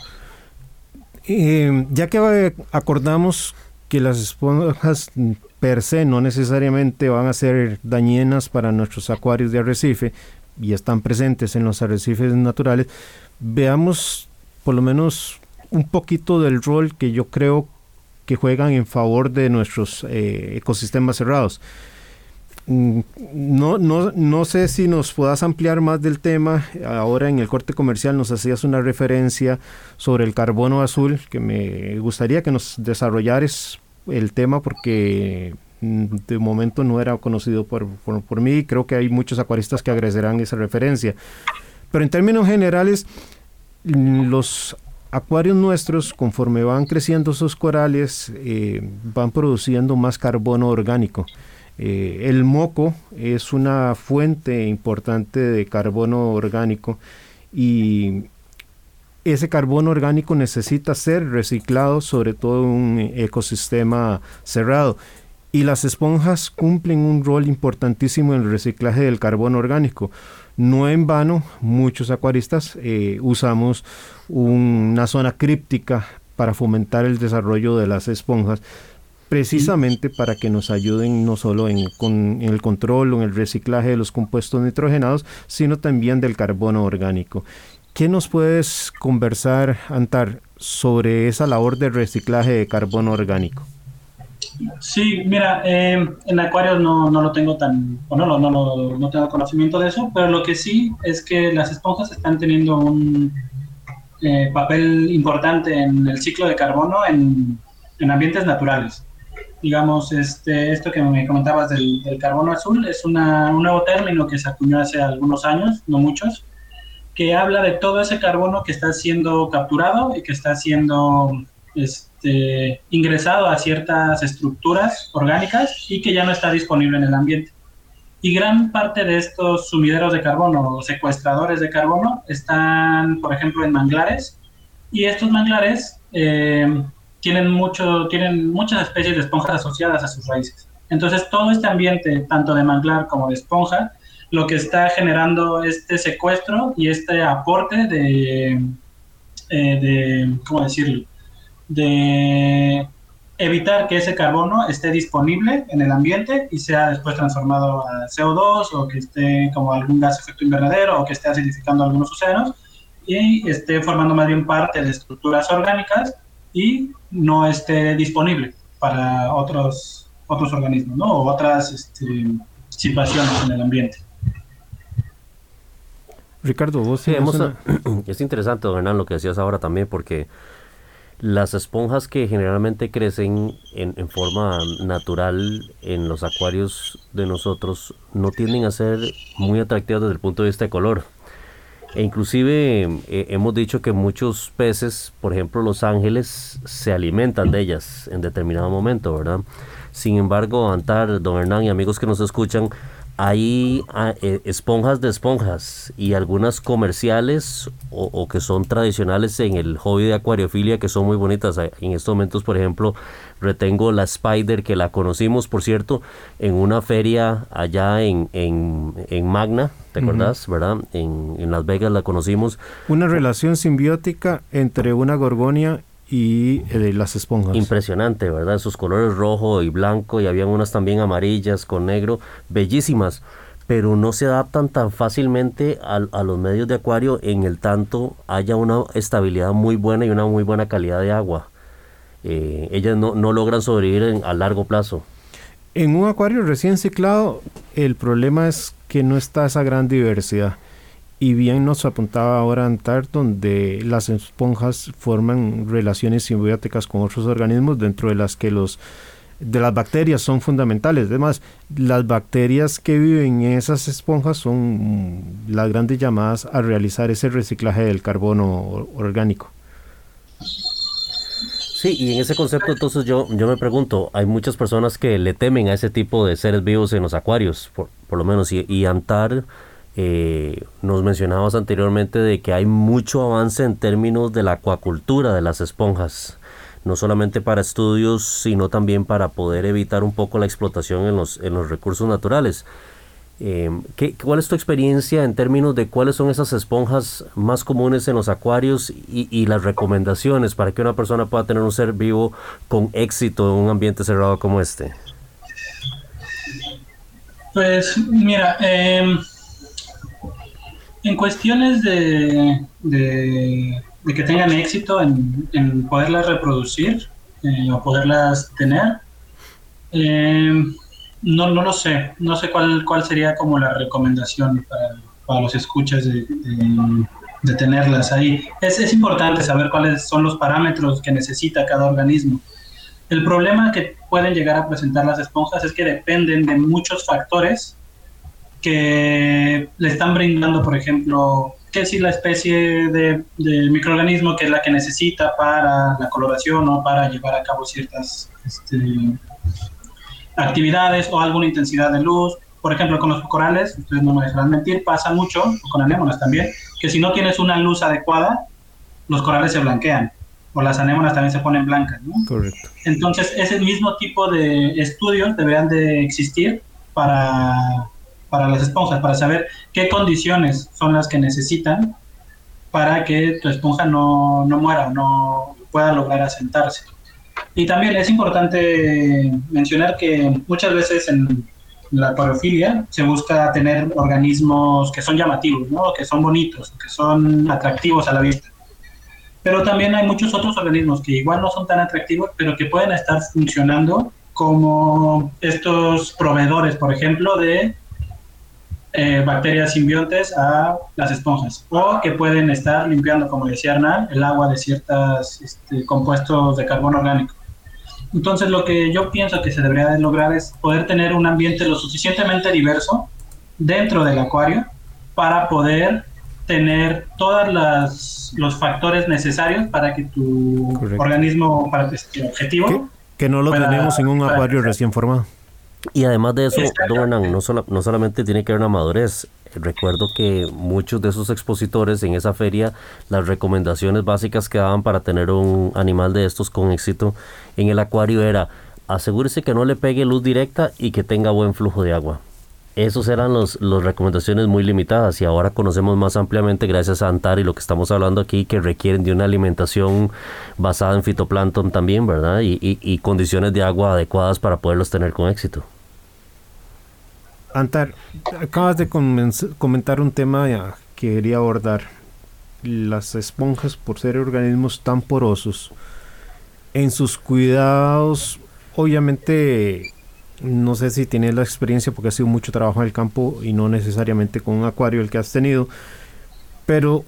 Eh, ya que acordamos que las esponjas per se no necesariamente van a ser dañinas para nuestros acuarios de arrecife y están presentes en los arrecifes naturales, veamos por lo menos un poquito del rol que yo creo que juegan en favor de nuestros eh, ecosistemas cerrados. Mm, no, no, no sé si nos puedas ampliar más del tema. Ahora en el corte comercial nos hacías una referencia sobre el carbono azul, que me gustaría que nos desarrollares el tema porque mm, de momento no era conocido por, por, mí. Creo que hay muchos acuaristas que agradecerán esa referencia. Pero en términos generales, mm, los acuarios nuestros, conforme van creciendo esos corales, eh, van produciendo más carbono orgánico. Eh, el moco es una fuente importante de carbono orgánico y ese carbono orgánico necesita ser reciclado, sobre todo en un ecosistema cerrado. Y las esponjas cumplen un rol importantísimo en el reciclaje del carbono orgánico. No en vano, muchos acuaristas eh, usamos una zona críptica para fomentar el desarrollo de las esponjas precisamente para que nos ayuden no solo en, el control o en el reciclaje de los compuestos nitrogenados, sino también del carbono orgánico. ¿Qué nos puedes conversar, Antar, sobre esa labor de reciclaje de carbono orgánico? Sí, mira, eh, en acuarios no, no, lo tengo tan, o no, no, no, no, tengo conocimiento de eso, pero lo que sí es que las esponjas están teniendo un eh, papel importante en el ciclo de carbono en, en ambientes naturales digamos, este, esto que me comentabas del, carbono azul es una, un nuevo término que se acuñó hace algunos años, no muchos, que habla de todo ese carbono que está siendo capturado y que está siendo este, ingresado a ciertas estructuras orgánicas y que ya no está disponible en el ambiente. Y gran parte de estos sumideros de carbono o secuestradores de carbono están, por ejemplo, en manglares. Y estos manglares eh, tienen, mucho, tienen muchas especies de esponjas asociadas a sus raíces. Entonces, todo este ambiente, tanto de manglar como de esponja, lo que está generando este secuestro y este aporte de, eh, de ¿cómo decirlo? De evitar que ese carbono esté disponible en el ambiente y sea después transformado a CO2 o que esté como algún gas efecto invernadero o que esté acidificando algunos océanos y esté formando más bien parte de estructuras orgánicas y no esté disponible para otros, otros organismos, ¿no? O otras este, situaciones en el ambiente. Ricardo, vos sí, [clears throat] es interesante, don Hernán, lo que decías ahora también, porque las esponjas que generalmente crecen en, en, forma natural en los acuarios de nosotros no tienden a ser muy atractivas desde el punto de vista de color. E inclusive eh, hemos dicho que muchos peces, por ejemplo los ángeles, se alimentan de ellas en determinado momento, ¿verdad? Sin embargo, Antar, don Hernán y amigos que nos escuchan, hay ah, eh, esponjas de esponjas y algunas comerciales o, que son tradicionales en el hobby de acuariofilia que son muy bonitas. En estos momentos, por ejemplo, retengo la Spider que la conocimos, por cierto, en una feria allá en, en, Magna, ¿te acordás? ¿Verdad? En, en Las Vegas la conocimos. Una relación simbiótica entre una gorgonia y eh, las esponjas. Impresionante, ¿verdad? Esos colores rojo y blanco y habían unas también amarillas con negro, bellísimas, pero no se adaptan tan fácilmente a, los medios de acuario en el tanto haya una estabilidad muy buena y una muy buena calidad de agua. Eh, ellas no, no, logran sobrevivir a largo plazo. En un acuario recién ciclado, el problema es que no está esa gran diversidad. Y bien nos apuntaba ahora Antar, donde las esponjas forman relaciones simbióticas con otros organismos, dentro de las que los de las bacterias son fundamentales. Además, las bacterias que viven en esas esponjas son las grandes llamadas a realizar ese reciclaje del carbono orgánico. Sí, y en ese concepto entonces yo, yo me pregunto, hay muchas personas que le temen a ese tipo de seres vivos en los acuarios, por, por lo menos, y, Antar eh, nos mencionabas anteriormente de que hay mucho avance en términos de la acuacultura de las esponjas, no solamente para estudios, sino también para poder evitar un poco la explotación en los, en los recursos naturales. Eh, ¿qué, ¿Cuál es tu experiencia en términos de cuáles son esas esponjas más comunes en los acuarios y, las recomendaciones para que una persona pueda tener un ser vivo con éxito en un ambiente cerrado como este? Pues mira, eh, en cuestiones de, que tengan éxito en, poderlas reproducir eh, o poderlas tener, eh, no, no lo sé. No sé cuál, cuál sería como la recomendación para, los escuchas de tenerlas ahí. Es, es importante saber cuáles son los parámetros que necesita cada organismo. El problema que pueden llegar a presentar las esponjas es que dependen de muchos factores que le están brindando, por ejemplo, que si la especie de, de, microorganismo que es la que necesita para la coloración o para llevar a cabo ciertas este, actividades o alguna intensidad de luz. Por ejemplo, con los corales, ustedes no me dejarán mentir, pasa mucho, con anémonas también, que si no tienes una luz adecuada, los corales se blanquean o las anémonas también se ponen blancas. ¿no? Correcto. Entonces, ese mismo tipo de estudios deberían de existir para para las esponjas, para saber qué condiciones son las que necesitan para que tu esponja no, no muera o no pueda lograr asentarse. Y también es importante mencionar que muchas veces en la acuariofilia se busca tener organismos que son llamativos, ¿no? que son bonitos, que son atractivos a la vista. Pero también hay muchos otros organismos que igual no son tan atractivos, pero que pueden estar funcionando como estos proveedores, por ejemplo, de eh, bacterias simbiontes a las esponjas o que pueden estar limpiando, como decía Hernán, el agua de ciertos este, compuestos de carbono orgánico. Entonces lo que yo pienso que se debería de lograr es poder tener un ambiente lo suficientemente diverso dentro del acuario para poder tener todos los factores necesarios para que tu Correcto. organismo, para este objetivo... Que, que no lo tenemos en un acuario recién formado. Y además de eso, Don Hernán, no, solo, no solamente tiene que haber una madurez. Recuerdo que muchos de esos expositores en esa feria, las recomendaciones básicas que daban para tener un animal de estos con éxito en el acuario era asegúrese que no le pegue luz directa y que tenga buen flujo de agua. Esos eran las los recomendaciones muy limitadas y ahora conocemos más ampliamente gracias a Antar y lo que estamos hablando aquí que requieren de una alimentación basada en fitoplancton también, ¿verdad? Y, y, y condiciones de agua adecuadas para poderlos tener con éxito. Antar, acabas de comentar un tema que quería abordar. Las esponjas, por ser organismos tan porosos, en sus cuidados, obviamente no sé si tienes la experiencia porque ha sido mucho trabajo en el campo y no necesariamente con un acuario el que has tenido, pero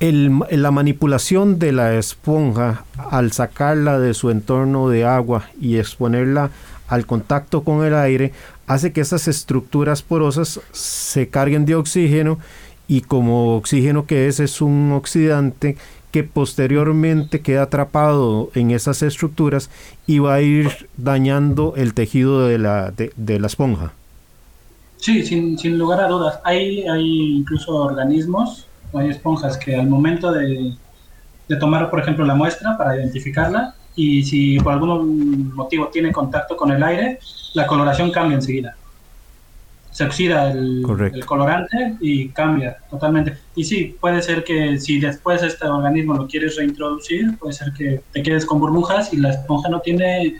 la manipulación de la esponja al sacarla de su entorno de agua y exponerla al contacto con el aire hace que esas estructuras porosas se carguen de oxígeno y como oxígeno que es es un oxidante que posteriormente queda atrapado en esas estructuras y va a ir dañando el tejido de la, de, la esponja. Sí, sin, sin, lugar a dudas. Hay, hay incluso organismos, hay esponjas que al momento de, de tomar, por ejemplo, la muestra para identificarla, y si por algún motivo tiene contacto con el aire, la coloración cambia enseguida se oxida el, el, colorante y cambia totalmente. Y sí, puede ser que si después este organismo lo quieres reintroducir, puede ser que te quedes con burbujas y la esponja no tiene,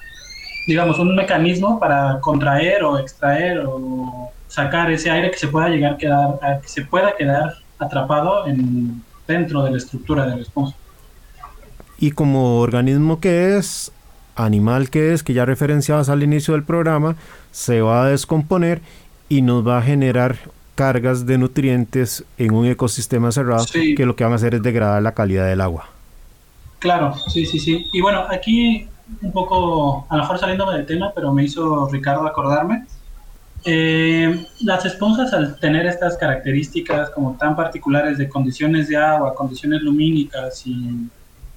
digamos, un mecanismo para contraer o extraer o sacar ese aire que se pueda llegar a quedar, a que se pueda quedar atrapado en, dentro de la estructura de la esponja. Y como organismo que es, animal que es, que ya referenciabas al inicio del programa, se va a descomponer y nos va a generar cargas de nutrientes en un ecosistema cerrado que lo que van a hacer es degradar la calidad del agua. Claro, sí, sí, sí. Y bueno, aquí un poco, a lo mejor saliéndome del tema, pero me hizo Ricardo acordarme. Eh, las esponjas al tener estas características como tan particulares de condiciones de agua, condiciones lumínicas y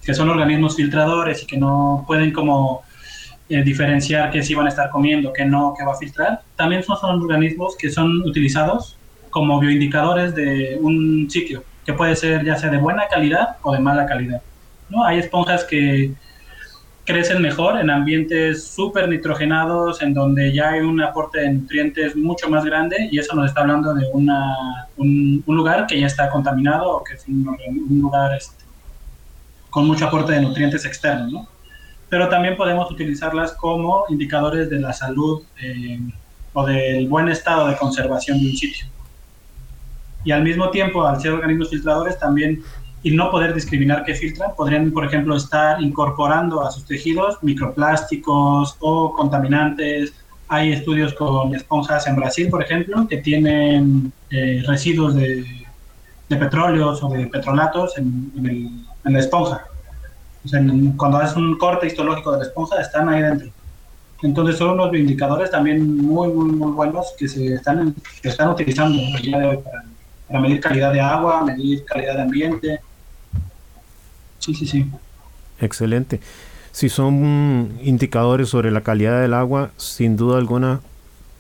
que son organismos filtradores y que no pueden como eh, diferenciar que sí van a estar comiendo, que no, que va a filtrar, también son, organismos que son utilizados como bioindicadores de un sitio, que puede ser ya sea de buena calidad o de mala calidad. ¿no? Hay esponjas que crecen mejor en ambientes súper nitrogenados, en donde ya hay un aporte de nutrientes mucho más grande, y eso nos está hablando de un, lugar que ya está contaminado o que es un, lugar este, con mucho aporte de nutrientes externos. ¿no? Pero también podemos utilizarlas como indicadores de la salud eh, o del buen estado de conservación de un sitio. Y al mismo tiempo, al ser organismos filtradores, también y no poder discriminar qué filtran, podrían, por ejemplo, estar incorporando a sus tejidos microplásticos o contaminantes. Hay estudios con esponjas en Brasil, por ejemplo, que tienen eh, residuos de, de, petróleos o de petrolatos en, en, la esponja. Cuando haces un corte histológico de la esponja, están ahí dentro. Entonces son unos indicadores también muy, muy, muy buenos que se están, que están utilizando para, para medir calidad de agua, medir calidad de ambiente Sí, sí, sí. Excelente. Si son indicadores sobre la calidad del agua, sin duda alguna,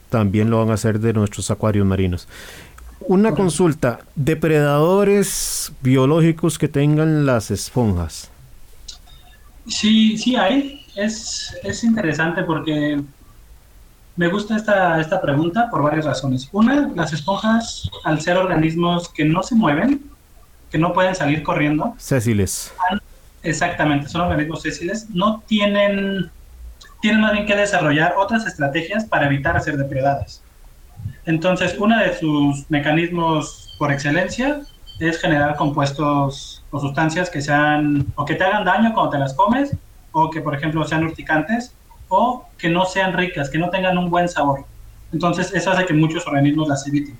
también lo van a hacer de nuestros acuarios marinos. Una consulta, depredadores biológicos que tengan las esponjas. Sí, sí hay. Es, es interesante porque me gusta esta, esta pregunta por varias razones. Una, las esponjas, al ser organismos que no se mueven, que no pueden salir corriendo. Césiles. Exactamente, son organismos césiles. No tienen, tienen más bien que desarrollar otras estrategias para evitar ser depredadas. Entonces, uno de sus mecanismos por excelencia es generar compuestos o sustancias que sean o que te hagan daño cuando te las comes o que, por ejemplo, sean urticantes o que no sean ricas, que no tengan un buen sabor. Entonces, eso hace que muchos organismos las eviten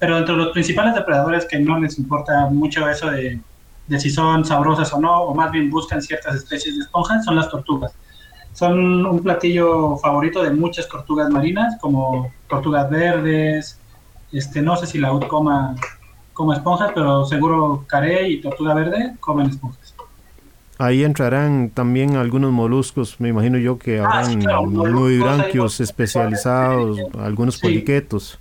pero entre los principales depredadores que no les importa mucho eso de, de, si son sabrosas o no, o más bien buscan ciertas especies de esponjas, son las tortugas. Son un platillo favorito de muchas tortugas marinas, como tortugas verdes, este, no sé si la coma, coma esponjas, pero seguro carey y tortuga verde comen esponjas. Ahí entrarán también algunos moluscos, me imagino yo que ah, habrán ah, especializados, algunos poliquetos.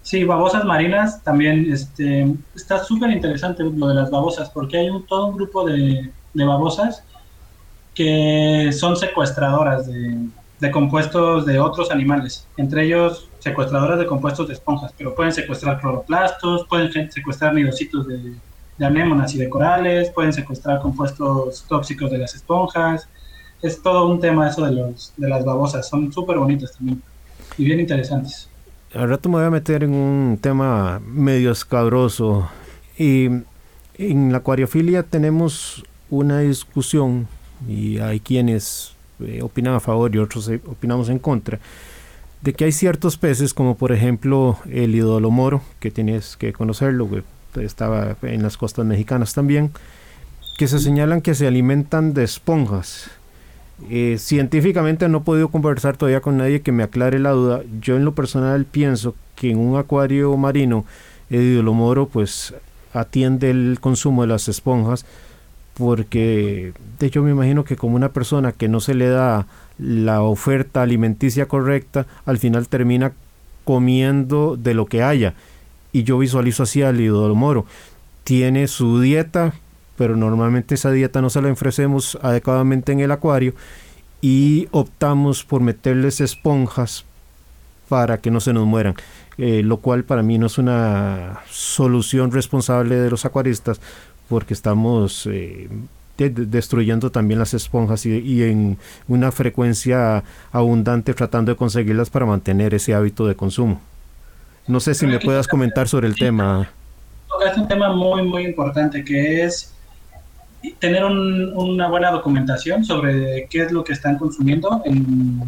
Sí, babosas marinas también este, está súper interesante lo de las babosas, porque hay un, todo un grupo de, babosas que son secuestradoras de, compuestos de otros animales, entre ellos secuestradoras de compuestos de esponjas, pero pueden secuestrar cloroplastos, pueden secuestrar nidocitos de, de anémonas y de corales, pueden secuestrar compuestos tóxicos de las esponjas. Es todo un tema eso de, los, de las babosas, son súper bonitas también y bien interesantes al rato me voy a meter en un tema medio escabroso. Y en la acuariofilia tenemos una discusión y hay quienes eh, opinan a favor y otros eh, opinamos en contra de que hay ciertos peces como por ejemplo el idolomoro que tienes que conocerlo estaba en las costas mexicanas también que se señalan que se alimentan de esponjas eh, científicamente no he podido conversar todavía con nadie que me aclare la duda. Yo en lo personal pienso que en un acuario marino el idolomoro pues atiende el consumo de las esponjas porque de hecho me imagino que como una persona que no se le da la oferta alimenticia correcta, al final termina comiendo de lo que haya. Y yo visualizo así al idolomoro. Tiene su dieta pero normalmente esa dieta no se la ofrecemos adecuadamente en el acuario y optamos por meterles esponjas para que no se nos mueran, eh, lo cual para mí no es una solución responsable de los acuaristas porque estamos eh, destruyendo también las esponjas y, en una frecuencia abundante tratando de conseguirlas para mantener ese hábito de consumo. No sé si me puedas comentar sobre el tema. Es un tema muy, muy importante que es tener una buena documentación sobre qué es lo que están consumiendo en,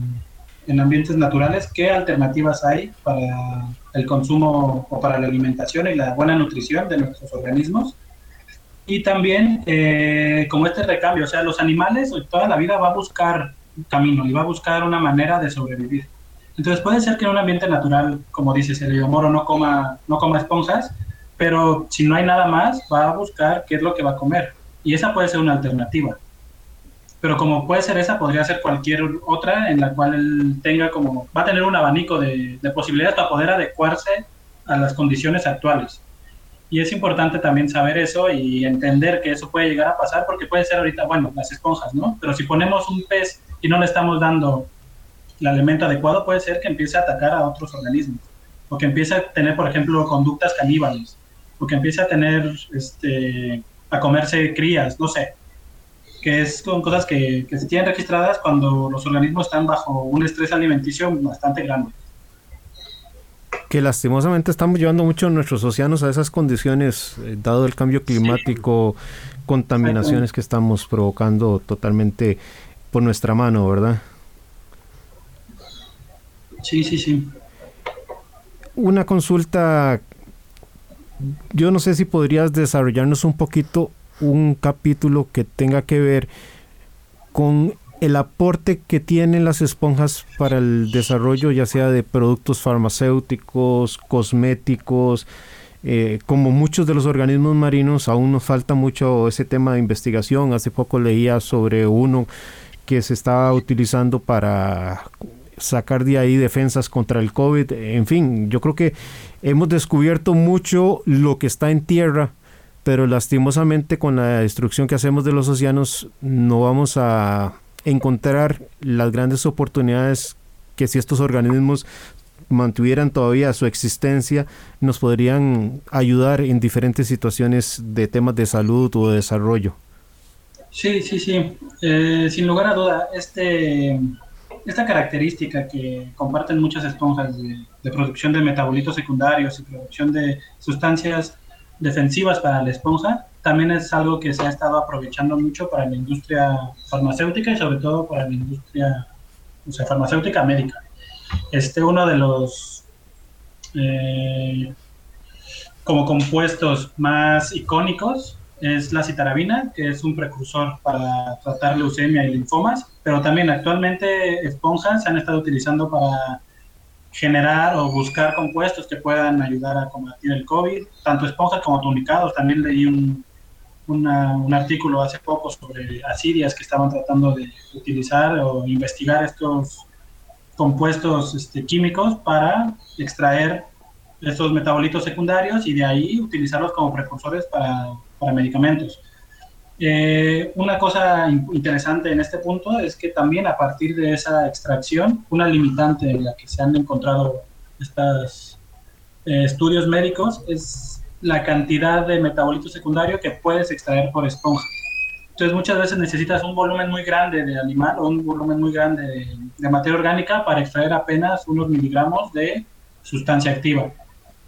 en ambientes naturales, qué alternativas hay para el consumo o para la alimentación y la buena nutrición de nuestros organismos. Y también eh, como este recambio, o sea, los animales toda la vida va a buscar camino y va a buscar una manera de sobrevivir. Entonces puede ser que en un ambiente natural, como dices, el moro no coma, no coma esponjas, pero si no hay nada más, va a buscar qué es lo que va a comer. Y esa puede ser una alternativa. Pero como puede ser esa, podría ser cualquier otra en la cual él tenga como, va a tener un abanico de, de posibilidades para poder adecuarse a las condiciones actuales. Y es importante también saber eso y entender que eso puede llegar a pasar porque puede ser ahorita, bueno, las esponjas, ¿no? Pero si ponemos un pez y no le estamos dando el alimento adecuado, puede ser que empiece a atacar a otros organismos o que empiece a tener, por ejemplo, conductas caníbales o que empiece a tener, este, a comerse crías, no sé, que son cosas que, que se tienen registradas cuando los organismos están bajo un estrés alimenticio bastante grande que lastimosamente estamos llevando mucho nuestros océanos a esas condiciones, eh, dado el cambio climático, contaminaciones que estamos provocando totalmente por nuestra mano, ¿verdad? Sí, sí, sí. Una consulta, yo no sé si podrías desarrollarnos un poquito un capítulo que tenga que ver con el aporte que tienen las esponjas para el desarrollo ya sea de productos farmacéuticos, cosméticos, eh, como muchos de los organismos marinos, aún nos falta mucho ese tema de investigación. Hace poco leía sobre uno que se estaba utilizando para sacar de ahí defensas contra el COVID. En fin, yo creo que hemos descubierto mucho lo que está en tierra, pero lastimosamente con la destrucción que hacemos de los océanos no vamos a encontrar las grandes oportunidades que si estos organismos mantuvieran todavía su existencia, nos podrían ayudar en diferentes situaciones de temas de salud o de desarrollo. Sí, sí, sí. Eh, sin lugar a duda, este, esta característica que comparten muchas esponjas de, producción de metabolitos secundarios y producción de sustancias defensivas para la esponja, también es algo que se ha estado aprovechando mucho para la industria farmacéutica y sobre todo para la industria o sea, farmacéutica médica. Este, uno de los eh, como compuestos más icónicos es la citarabina, que es un precursor para tratar leucemia y linfomas, pero también actualmente esponjas se han estado utilizando para generar o buscar compuestos que puedan ayudar a combatir el COVID, tanto esponjas como tonicados. También leí un, un artículo hace poco sobre asirias que estaban tratando de utilizar o investigar estos compuestos este, químicos para extraer estos metabolitos secundarios y de ahí utilizarlos como precursores para, para medicamentos. Eh, una cosa interesante en este punto es que también a partir de esa extracción, una limitante en la que se han encontrado estos eh, estudios médicos es la cantidad de metabolitos secundarios que puedes extraer por esponja. Entonces muchas veces necesitas un volumen muy grande de animal o un volumen muy grande de, materia orgánica para extraer apenas unos miligramos de sustancia activa.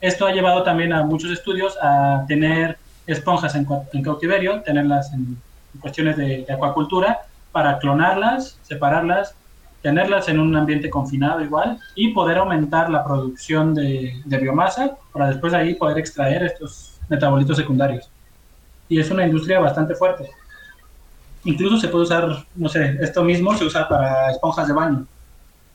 Esto ha llevado también a muchos estudios a tener esponjas en, cautiverio, tenerlas en, cuestiones de, de, acuacultura, para clonarlas, separarlas tenerlas en un ambiente confinado igual y poder aumentar la producción de, biomasa para después ahí poder extraer estos metabolitos secundarios. Y es una industria bastante fuerte. Incluso se puede usar, no sé, esto mismo se usa para esponjas de baño.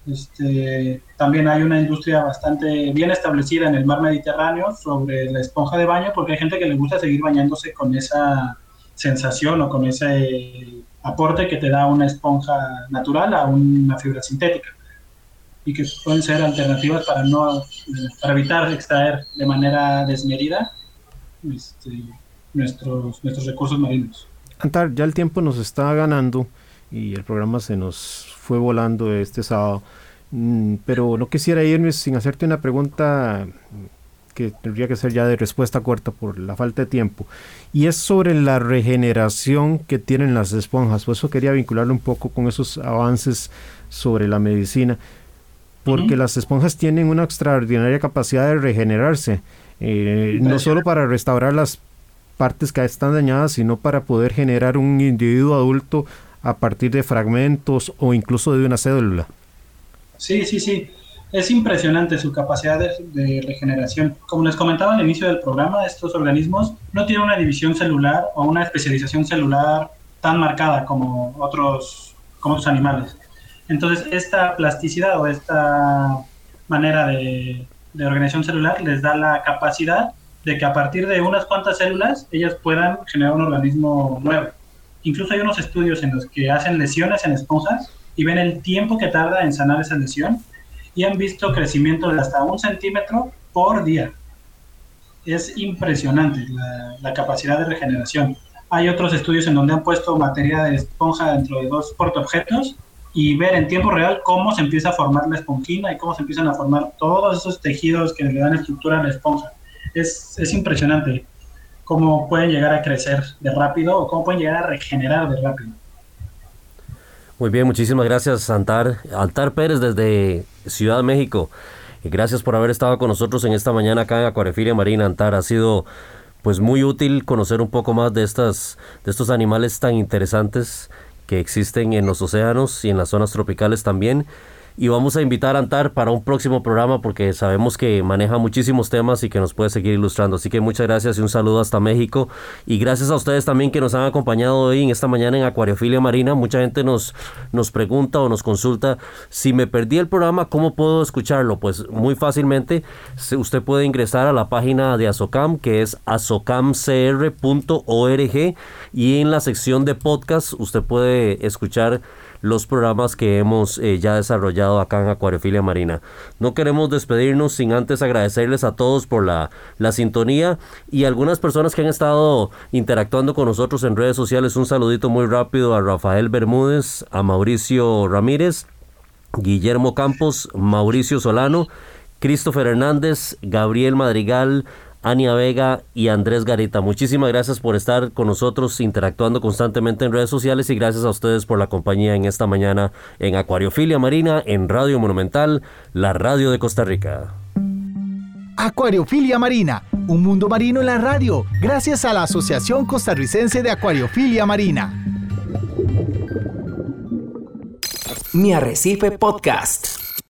Este, también hay una industria bastante bien establecida en el mar Mediterráneo sobre la esponja de baño porque hay gente que le gusta seguir bañándose con esa sensación o con ese aporte que te da una esponja natural a una fibra sintética y que pueden ser alternativas para no para evitar extraer de manera desmedida este, nuestros nuestros recursos marinos. Antar, ya el tiempo nos está ganando y el programa se nos fue volando este sábado, mm, pero no quisiera irme sin hacerte una pregunta que tendría que ser ya de respuesta corta por la falta de tiempo, y es sobre la regeneración que tienen las esponjas. Por eso quería vincularlo un poco con esos avances sobre la medicina, porque las esponjas tienen una extraordinaria capacidad de regenerarse, eh, no solo para restaurar las partes que están dañadas, sino para poder generar un individuo adulto a partir de fragmentos o incluso de una célula. Sí, sí, sí. Es impresionante su capacidad de, regeneración. Como les comentaba al inicio del programa, estos organismos no tienen una división celular o una especialización celular tan marcada como otros, como otros animales. Entonces, esta plasticidad o esta manera de, de organización celular les da la capacidad de que a partir de unas cuantas células ellas puedan generar un organismo nuevo. Incluso hay unos estudios en los que hacen lesiones en esponjas y ven el tiempo que tarda en sanar esa lesión y han visto crecimiento de hasta un centímetro por día. Es impresionante la, capacidad de regeneración. Hay otros estudios en donde han puesto materia de esponja dentro de dos portaobjetos y ver en tiempo real cómo se empieza a formar la esponjina y cómo se empiezan a formar todos esos tejidos que le dan estructura a la esponja. Es, es impresionante cómo pueden llegar a crecer de rápido o cómo pueden llegar a regenerar de rápido. Muy bien, muchísimas gracias, Antar. Altar Pérez desde Ciudad de México. Y gracias por haber estado con nosotros en esta mañana acá en Acuariofilia Marina, Antar. Ha sido pues muy útil conocer un poco más de estas de estos animales tan interesantes que existen en los océanos y en las zonas tropicales también y vamos a invitar a Antar para un próximo programa porque sabemos que maneja muchísimos temas y que nos puede seguir ilustrando. Así que muchas gracias y un saludo hasta México. Y gracias a ustedes también que nos han acompañado hoy en esta mañana en Acuariofilia Marina. Mucha gente nos, nos pregunta o nos consulta si me perdí el programa, ¿cómo puedo escucharlo? Pues muy fácilmente usted puede ingresar a la página de Azocam que es azocamcr.org y en la sección de podcast usted puede escuchar los programas que hemos eh, ya desarrollado acá en Acuariofilia Marina. No queremos despedirnos sin antes agradecerles a todos por la, la sintonía y algunas personas que han estado interactuando con nosotros en redes sociales. Un saludito muy rápido a Rafael Bermúdez, a Mauricio Ramírez, Guillermo Campos, Mauricio Solano, Christopher Hernández, Gabriel Madrigal, Ania Vega y Andrés Garita. Muchísimas gracias por estar con nosotros interactuando constantemente en redes sociales y gracias a ustedes por la compañía en esta mañana en Acuariofilia Marina en Radio Monumental, la radio de Costa Rica. Acuariofilia Marina, un mundo marino en la radio, gracias a la Asociación Costarricense de Acuariofilia Marina. Mi Arrecife Podcast.